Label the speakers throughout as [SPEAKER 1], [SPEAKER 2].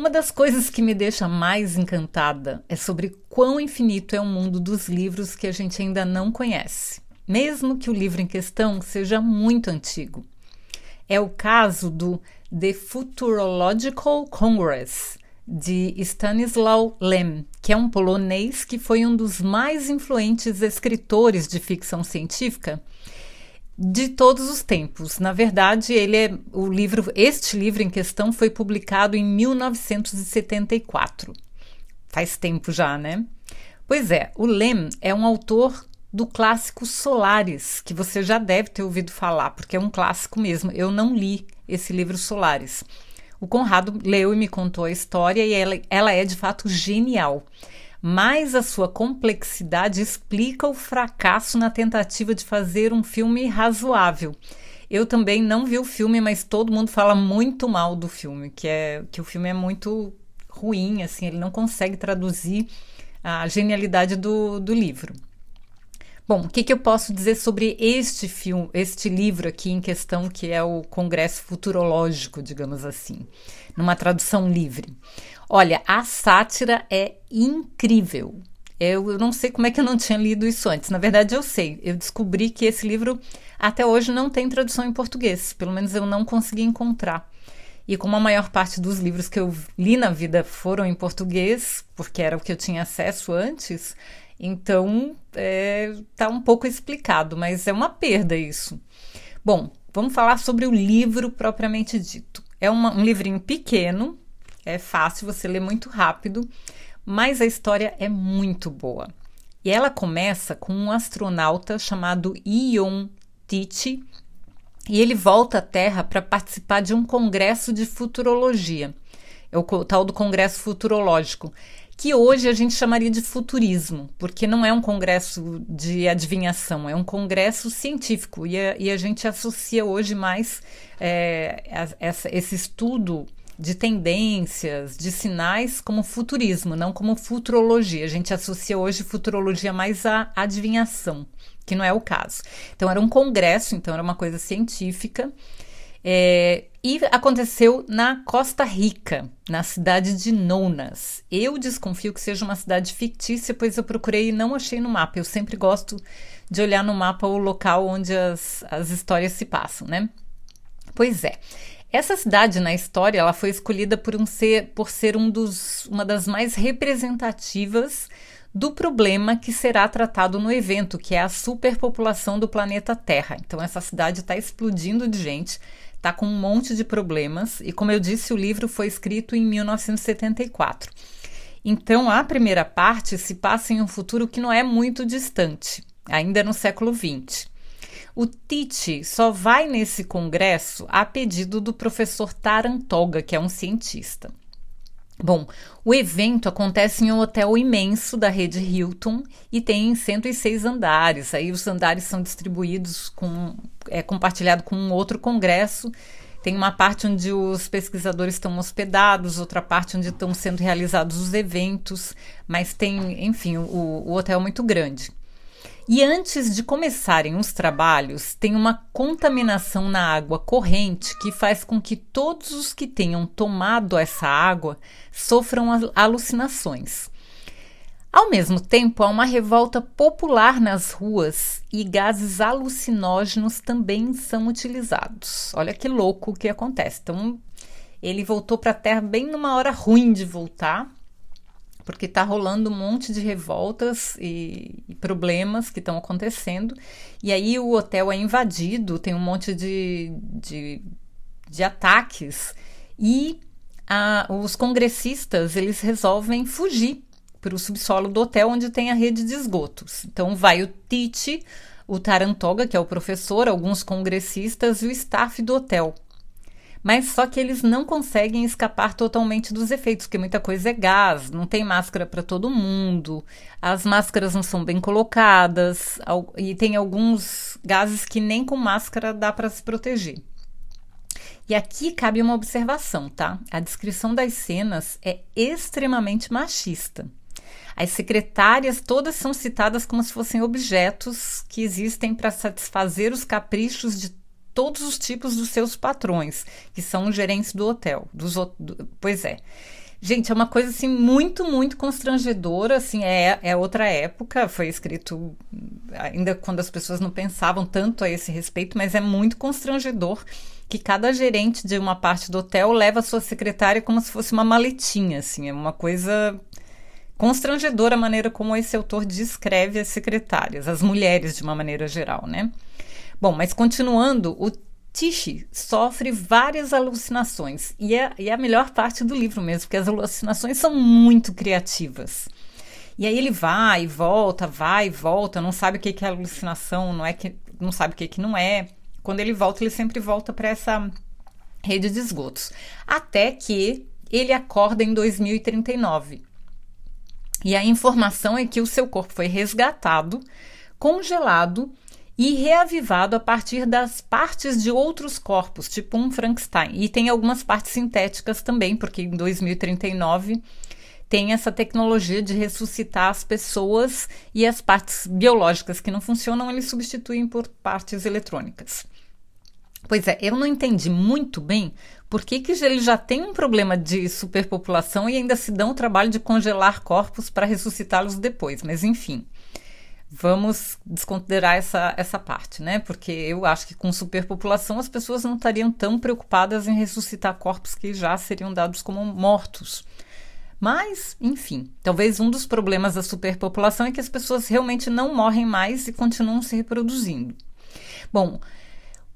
[SPEAKER 1] Uma das coisas que me deixa mais encantada é sobre quão infinito é o mundo dos livros que a gente ainda não conhece, mesmo que o livro em questão seja muito antigo. É o caso do The Futurological Congress, de Stanislaw Lem, que é um polonês que foi um dos mais influentes escritores de ficção científica de todos os tempos. Na verdade, ele é o livro, este livro em questão foi publicado em 1974. Faz tempo já, né? Pois é, o Lem é um autor do clássico Solares, que você já deve ter ouvido falar, porque é um clássico mesmo. Eu não li esse livro Solares. O Conrado leu e me contou a história e ela, ela é de fato genial mas a sua complexidade explica o fracasso na tentativa de fazer um filme razoável. Eu também não vi o filme, mas todo mundo fala muito mal do filme, que é que o filme é muito ruim, assim, ele não consegue traduzir a genialidade do, do livro. Bom, o que, que eu posso dizer sobre este filme, este livro aqui em questão, que é o Congresso Futurológico, digamos assim, numa tradução livre? Olha, a sátira é incrível. Eu, eu não sei como é que eu não tinha lido isso antes. Na verdade, eu sei. Eu descobri que esse livro até hoje não tem tradução em português. Pelo menos eu não consegui encontrar. E como a maior parte dos livros que eu li na vida foram em português, porque era o que eu tinha acesso antes, então é, tá um pouco explicado, mas é uma perda isso. Bom, vamos falar sobre o livro propriamente dito. É uma, um livrinho pequeno, é fácil, você lê muito rápido, mas a história é muito boa. E ela começa com um astronauta chamado Ion Tichy, e ele volta à Terra para participar de um congresso de futurologia. É o tal do congresso futurológico, que hoje a gente chamaria de futurismo, porque não é um congresso de adivinhação, é um congresso científico e a, e a gente associa hoje mais é, essa, esse estudo de tendências, de sinais como futurismo, não como futurologia. A gente associa hoje futurologia mais à adivinhação, que não é o caso. Então era um congresso, então era uma coisa científica. É, e aconteceu na Costa Rica, na cidade de Nounas. Eu desconfio que seja uma cidade fictícia, pois eu procurei e não achei no mapa. Eu sempre gosto de olhar no mapa o local onde as, as histórias se passam, né? Pois é. Essa cidade na história ela foi escolhida por, um ser, por ser um dos, uma das mais representativas do problema que será tratado no evento, que é a superpopulação do planeta Terra. Então, essa cidade está explodindo de gente, está com um monte de problemas, e como eu disse, o livro foi escrito em 1974. Então, a primeira parte se passa em um futuro que não é muito distante, ainda no século XX. O Tite só vai nesse congresso a pedido do professor Tarantoga, que é um cientista. Bom, o evento acontece em um hotel imenso da rede Hilton e tem 106 andares. Aí os andares são distribuídos com é compartilhado com um outro congresso. Tem uma parte onde os pesquisadores estão hospedados, outra parte onde estão sendo realizados os eventos, mas tem, enfim, o, o hotel é muito grande. E antes de começarem os trabalhos, tem uma contaminação na água corrente que faz com que todos os que tenham tomado essa água sofram alucinações. Ao mesmo tempo, há uma revolta popular nas ruas e gases alucinógenos também são utilizados. Olha que louco o que acontece. Então, ele voltou para a Terra bem numa hora ruim de voltar porque está rolando um monte de revoltas e, e problemas que estão acontecendo. E aí o hotel é invadido, tem um monte de, de, de ataques e a, os congressistas eles resolvem fugir para o subsolo do hotel onde tem a rede de esgotos. Então vai o Tite, o Tarantoga, que é o professor, alguns congressistas e o staff do hotel. Mas só que eles não conseguem escapar totalmente dos efeitos, porque muita coisa é gás, não tem máscara para todo mundo, as máscaras não são bem colocadas, e tem alguns gases que nem com máscara dá para se proteger. E aqui cabe uma observação, tá? A descrição das cenas é extremamente machista. As secretárias todas são citadas como se fossem objetos que existem para satisfazer os caprichos de todos os tipos dos seus patrões, que são os gerentes do hotel. Dos, do, pois é. Gente, é uma coisa assim muito, muito constrangedora, assim, é, é outra época, foi escrito ainda quando as pessoas não pensavam tanto a esse respeito, mas é muito constrangedor que cada gerente de uma parte do hotel leva a sua secretária como se fosse uma maletinha, assim, é uma coisa constrangedora a maneira como esse autor descreve as secretárias, as mulheres de uma maneira geral, né? Bom, mas continuando, o Tishi sofre várias alucinações e é, e é a melhor parte do livro mesmo, porque as alucinações são muito criativas. E aí ele vai e volta, vai e volta, não sabe o que é alucinação, não é que não sabe o que, que não é. Quando ele volta, ele sempre volta para essa rede de esgotos. Até que ele acorda em 2039. E a informação é que o seu corpo foi resgatado, congelado e reavivado a partir das partes de outros corpos, tipo um Frankenstein. E tem algumas partes sintéticas também, porque em 2039 tem essa tecnologia de ressuscitar as pessoas e as partes biológicas que não funcionam, eles substituem por partes eletrônicas. Pois é, eu não entendi muito bem por que, que ele já tem um problema de superpopulação e ainda se dão o trabalho de congelar corpos para ressuscitá-los depois, mas enfim vamos desconsiderar essa, essa parte, né? Porque eu acho que com superpopulação as pessoas não estariam tão preocupadas em ressuscitar corpos que já seriam dados como mortos. Mas, enfim, talvez um dos problemas da superpopulação é que as pessoas realmente não morrem mais e continuam se reproduzindo. Bom,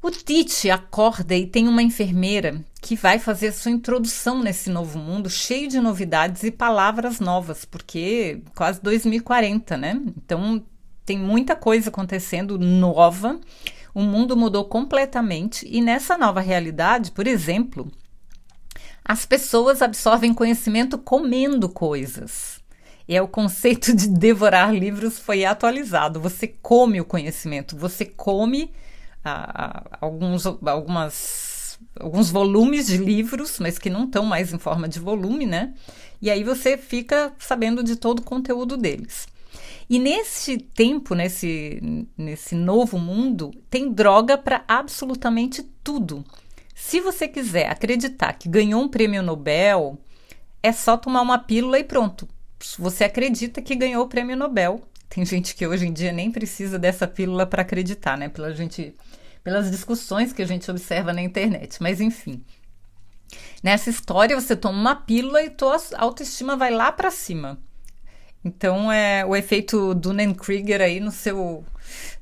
[SPEAKER 1] o Tite acorda e tem uma enfermeira que vai fazer sua introdução nesse novo mundo, cheio de novidades e palavras novas, porque quase 2040, né? Então tem muita coisa acontecendo nova. O mundo mudou completamente e nessa nova realidade, por exemplo, as pessoas absorvem conhecimento comendo coisas. E é o conceito de devorar livros foi atualizado. Você come o conhecimento, você come ah, ah alguns, algumas, alguns volumes de livros, mas que não estão mais em forma de volume, né? E aí você fica sabendo de todo o conteúdo deles. E nesse tempo, nesse, nesse novo mundo, tem droga para absolutamente tudo. Se você quiser acreditar que ganhou um prêmio Nobel, é só tomar uma pílula e pronto. Você acredita que ganhou o prêmio Nobel. Tem gente que hoje em dia nem precisa dessa pílula para acreditar, né? Pela gente, pelas discussões que a gente observa na internet. Mas enfim. Nessa história, você toma uma pílula e tua autoestima vai lá para cima. Então é o efeito Dunning-Krieger aí no seu,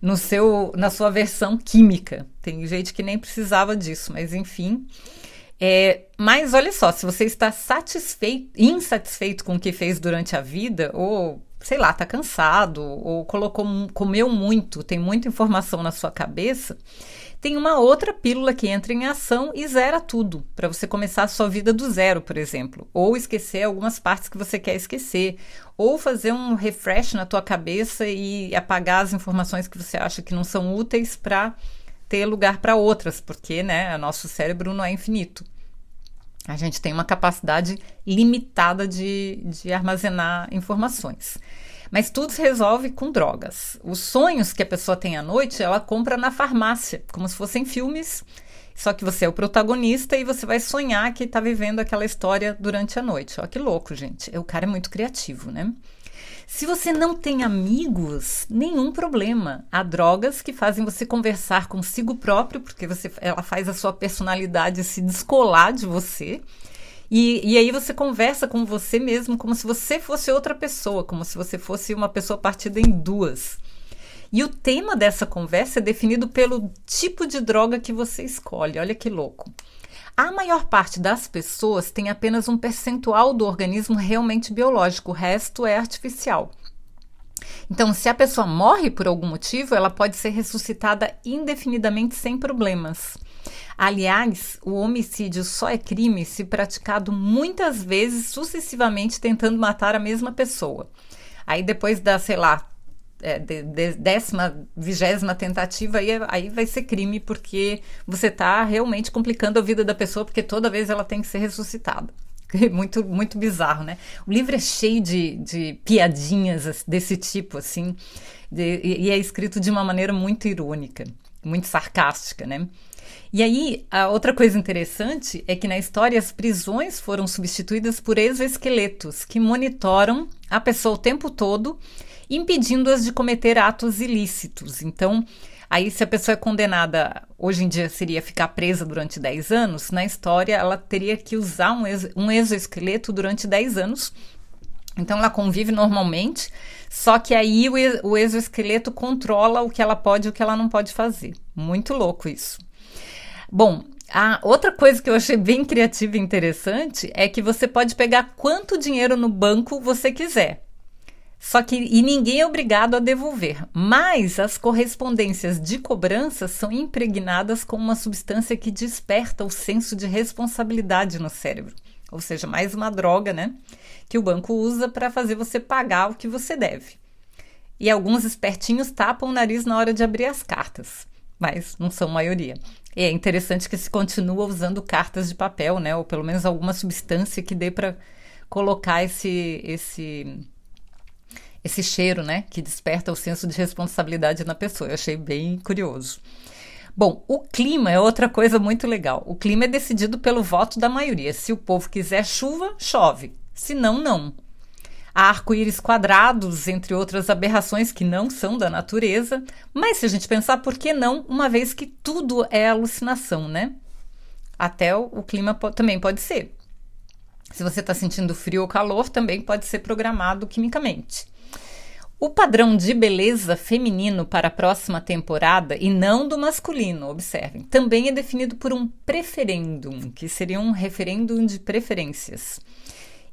[SPEAKER 1] no seu, na sua versão química. Tem gente que nem precisava disso, mas enfim. É, mas olha só, se você está satisfeito, insatisfeito com o que fez durante a vida, ou sei lá, está cansado, ou colocou, comeu muito, tem muita informação na sua cabeça, tem uma outra pílula que entra em ação e zera tudo, para você começar a sua vida do zero, por exemplo, ou esquecer algumas partes que você quer esquecer, ou fazer um refresh na tua cabeça e apagar as informações que você acha que não são úteis para ter lugar para outras, porque, né, nosso cérebro não é infinito. A gente tem uma capacidade limitada de, de armazenar informações. Mas tudo se resolve com drogas. Os sonhos que a pessoa tem à noite, ela compra na farmácia, como se fossem filmes. Só que você é o protagonista e você vai sonhar que está vivendo aquela história durante a noite. Ó, que louco, gente. O cara é muito criativo, né? Se você não tem amigos, nenhum problema. Há drogas que fazem você conversar consigo próprio, porque você, ela faz a sua personalidade se descolar de você. E, e aí você conversa com você mesmo como se você fosse outra pessoa, como se você fosse uma pessoa partida em duas. E o tema dessa conversa é definido pelo tipo de droga que você escolhe. Olha que louco. A maior parte das pessoas tem apenas um percentual do organismo realmente biológico, o resto é artificial. Então, se a pessoa morre por algum motivo, ela pode ser ressuscitada indefinidamente sem problemas. Aliás, o homicídio só é crime se praticado muitas vezes sucessivamente tentando matar a mesma pessoa. Aí depois da, sei lá, é, de, de, décima, vigésima tentativa, aí, aí vai ser crime, porque você está realmente complicando a vida da pessoa, porque toda vez ela tem que ser ressuscitada. Muito, muito bizarro, né? O livro é cheio de, de piadinhas desse tipo, assim, de, e é escrito de uma maneira muito irônica, muito sarcástica, né? E aí, a outra coisa interessante é que na história as prisões foram substituídas por exoesqueletos que monitoram a pessoa o tempo todo, impedindo-as de cometer atos ilícitos. Então, aí se a pessoa é condenada, hoje em dia seria ficar presa durante 10 anos, na história ela teria que usar um, ex um exoesqueleto durante 10 anos. Então ela convive normalmente, só que aí o, o exoesqueleto controla o que ela pode e o que ela não pode fazer. Muito louco isso. Bom, a outra coisa que eu achei bem criativa e interessante é que você pode pegar quanto dinheiro no banco você quiser. Só que e ninguém é obrigado a devolver. Mas as correspondências de cobrança são impregnadas com uma substância que desperta o senso de responsabilidade no cérebro. Ou seja, mais uma droga, né? Que o banco usa para fazer você pagar o que você deve. E alguns espertinhos tapam o nariz na hora de abrir as cartas, mas não são maioria. É interessante que se continua usando cartas de papel, né? Ou pelo menos alguma substância que dê para colocar esse, esse, esse cheiro, né? Que desperta o senso de responsabilidade na pessoa. Eu achei bem curioso. Bom, o clima é outra coisa muito legal. O clima é decidido pelo voto da maioria. Se o povo quiser chuva, chove. Se não, não. Há arco-íris quadrados, entre outras aberrações que não são da natureza, mas se a gente pensar, por que não, uma vez que tudo é alucinação, né? Até o, clima po também pode ser. Se você está sentindo frio ou calor, também pode ser programado quimicamente. O padrão de beleza feminino para a próxima temporada, e não do masculino, observem, também é definido por um preferendum, que seria um referêndum de preferências.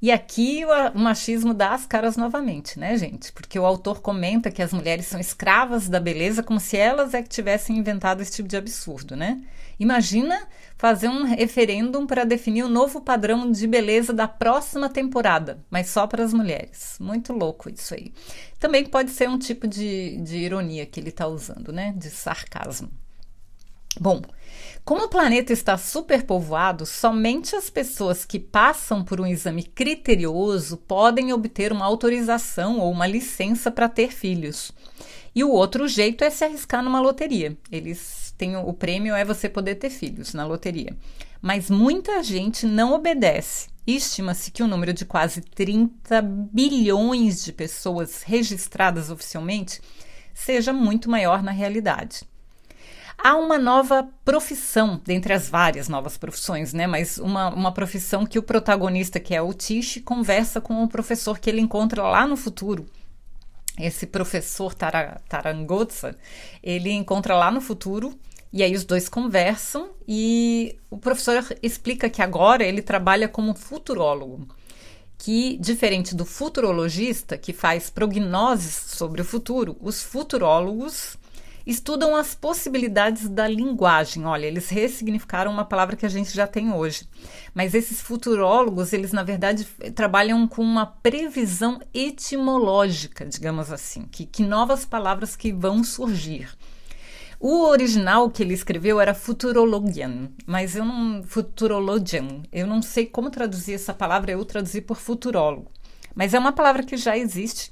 [SPEAKER 1] E aqui o, machismo dá as caras novamente, né, gente? Porque o autor comenta que as mulheres são escravas da beleza como se elas é que tivessem inventado esse tipo de absurdo, né? Imagina fazer um referêndum para definir o novo padrão de beleza da próxima temporada, mas só para as mulheres. Muito louco isso aí. Também pode ser um tipo de, de ironia que ele está usando, né? De sarcasmo. Bom, como o planeta está superpovoado, somente as pessoas que passam por um exame criterioso podem obter uma autorização ou uma licença para ter filhos. E o outro jeito é se arriscar numa loteria. Eles têm o prêmio é você poder ter filhos na loteria. Mas muita gente não obedece. Estima-se que o número de quase 30 bilhões de pessoas registradas oficialmente seja muito maior na realidade. Há uma nova profissão, dentre as várias novas profissões, né? Mas uma, uma profissão que o protagonista, que é o Tish, conversa com o professor que ele encontra lá no futuro. Esse professor Tara, Tarangoza, ele encontra lá no futuro e aí os dois conversam e o professor explica que agora ele trabalha como futurólogo, que diferente do futurologista que faz prognoses sobre o futuro, os futurólogos estudam as possibilidades da linguagem. Olha, eles ressignificaram uma palavra que a gente já tem hoje. Mas esses futurólogos, eles na verdade trabalham com uma previsão etimológica, digamos assim, que, que novas palavras que vão surgir. O original que ele escreveu era futurologian, mas eu não futurologian, eu não sei como traduzir essa palavra, eu traduzi por futurólogo. Mas é uma palavra que já existe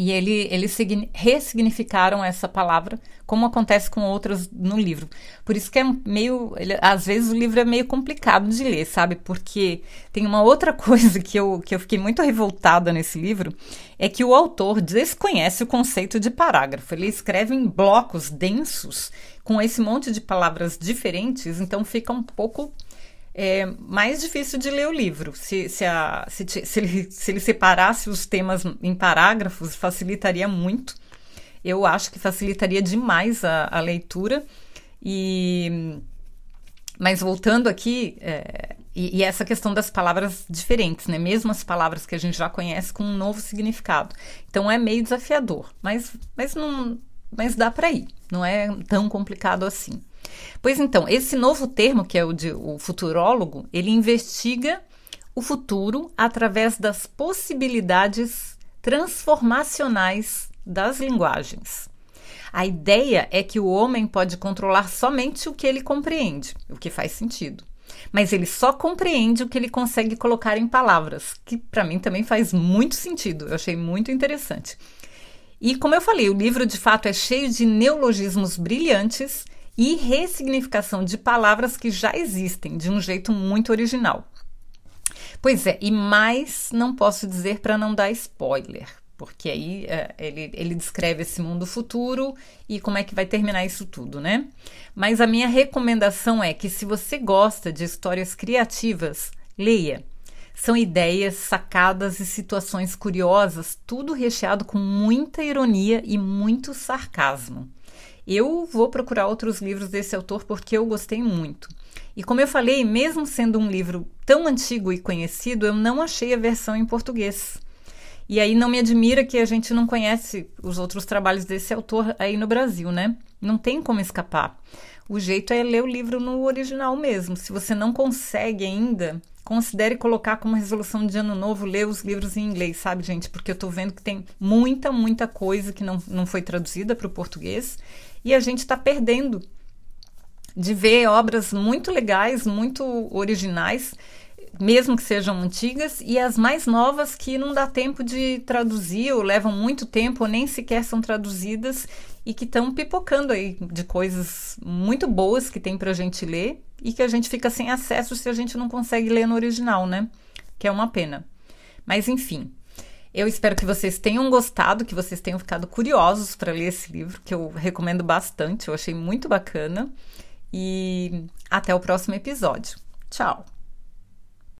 [SPEAKER 1] e ele, eles ressignificaram essa palavra, como acontece com outras no livro. Por isso que é meio. Ele, às vezes o livro é meio complicado de ler, sabe? Porque tem uma outra coisa que eu, que eu fiquei muito revoltada nesse livro: é que o autor desconhece o conceito de parágrafo. Ele escreve em blocos densos, com esse monte de palavras diferentes, então fica um pouco é mais difícil de ler o livro. Se, se, a, se, se, ele, se ele separasse os temas em parágrafos, facilitaria muito. Eu acho que facilitaria demais a, a leitura. E, mas voltando aqui, é, e, e, essa questão das palavras diferentes, né? Mesmo as palavras que a gente já conhece com um novo significado. Então é meio desafiador, mas, mas, não, mas dá para ir. Não é tão complicado assim. Pois então, esse novo termo, que é o de o futurólogo, ele investiga o futuro através das possibilidades transformacionais das linguagens. A ideia é que o homem pode controlar somente o que ele compreende, o que faz sentido. Mas ele só compreende o que ele consegue colocar em palavras, que para mim também faz muito sentido. Eu achei muito interessante. E como eu falei, o livro de fato é cheio de neologismos brilhantes e ressignificação de palavras que já existem de um jeito muito original. Pois é, e mais não posso dizer para não dar spoiler, porque aí é, ele, ele descreve esse mundo futuro e como é que vai terminar isso tudo, né? Mas a minha recomendação é que se você gosta de histórias criativas, leia. São ideias, sacadas e situações curiosas, tudo recheado com muita ironia e muito sarcasmo. Eu vou procurar outros livros desse autor porque eu gostei muito. E como eu falei, mesmo sendo um livro tão antigo e conhecido, eu não achei a versão em português. E aí não me admira que a gente não conhece os outros trabalhos desse autor aí no Brasil, né? Não tem como escapar. O jeito é ler o livro no original mesmo. Se você não consegue ainda, considere colocar como resolução de ano novo ler os livros em inglês, sabe, gente? Porque eu tô vendo que tem muita, muita coisa que não, não foi traduzida para o português e a gente está perdendo de ver obras muito legais, muito originais mesmo que sejam antigas, e as mais novas que não dá tempo de traduzir, ou levam muito tempo, ou nem sequer são traduzidas, e que estão pipocando aí de coisas muito boas que tem para a gente ler e que a gente fica sem acesso se a gente não consegue ler no original, né? Que é uma pena. Mas enfim, eu espero que vocês tenham gostado, que vocês tenham ficado curiosos para ler esse livro, que eu recomendo bastante, eu achei muito bacana. E até o próximo episódio. Tchau!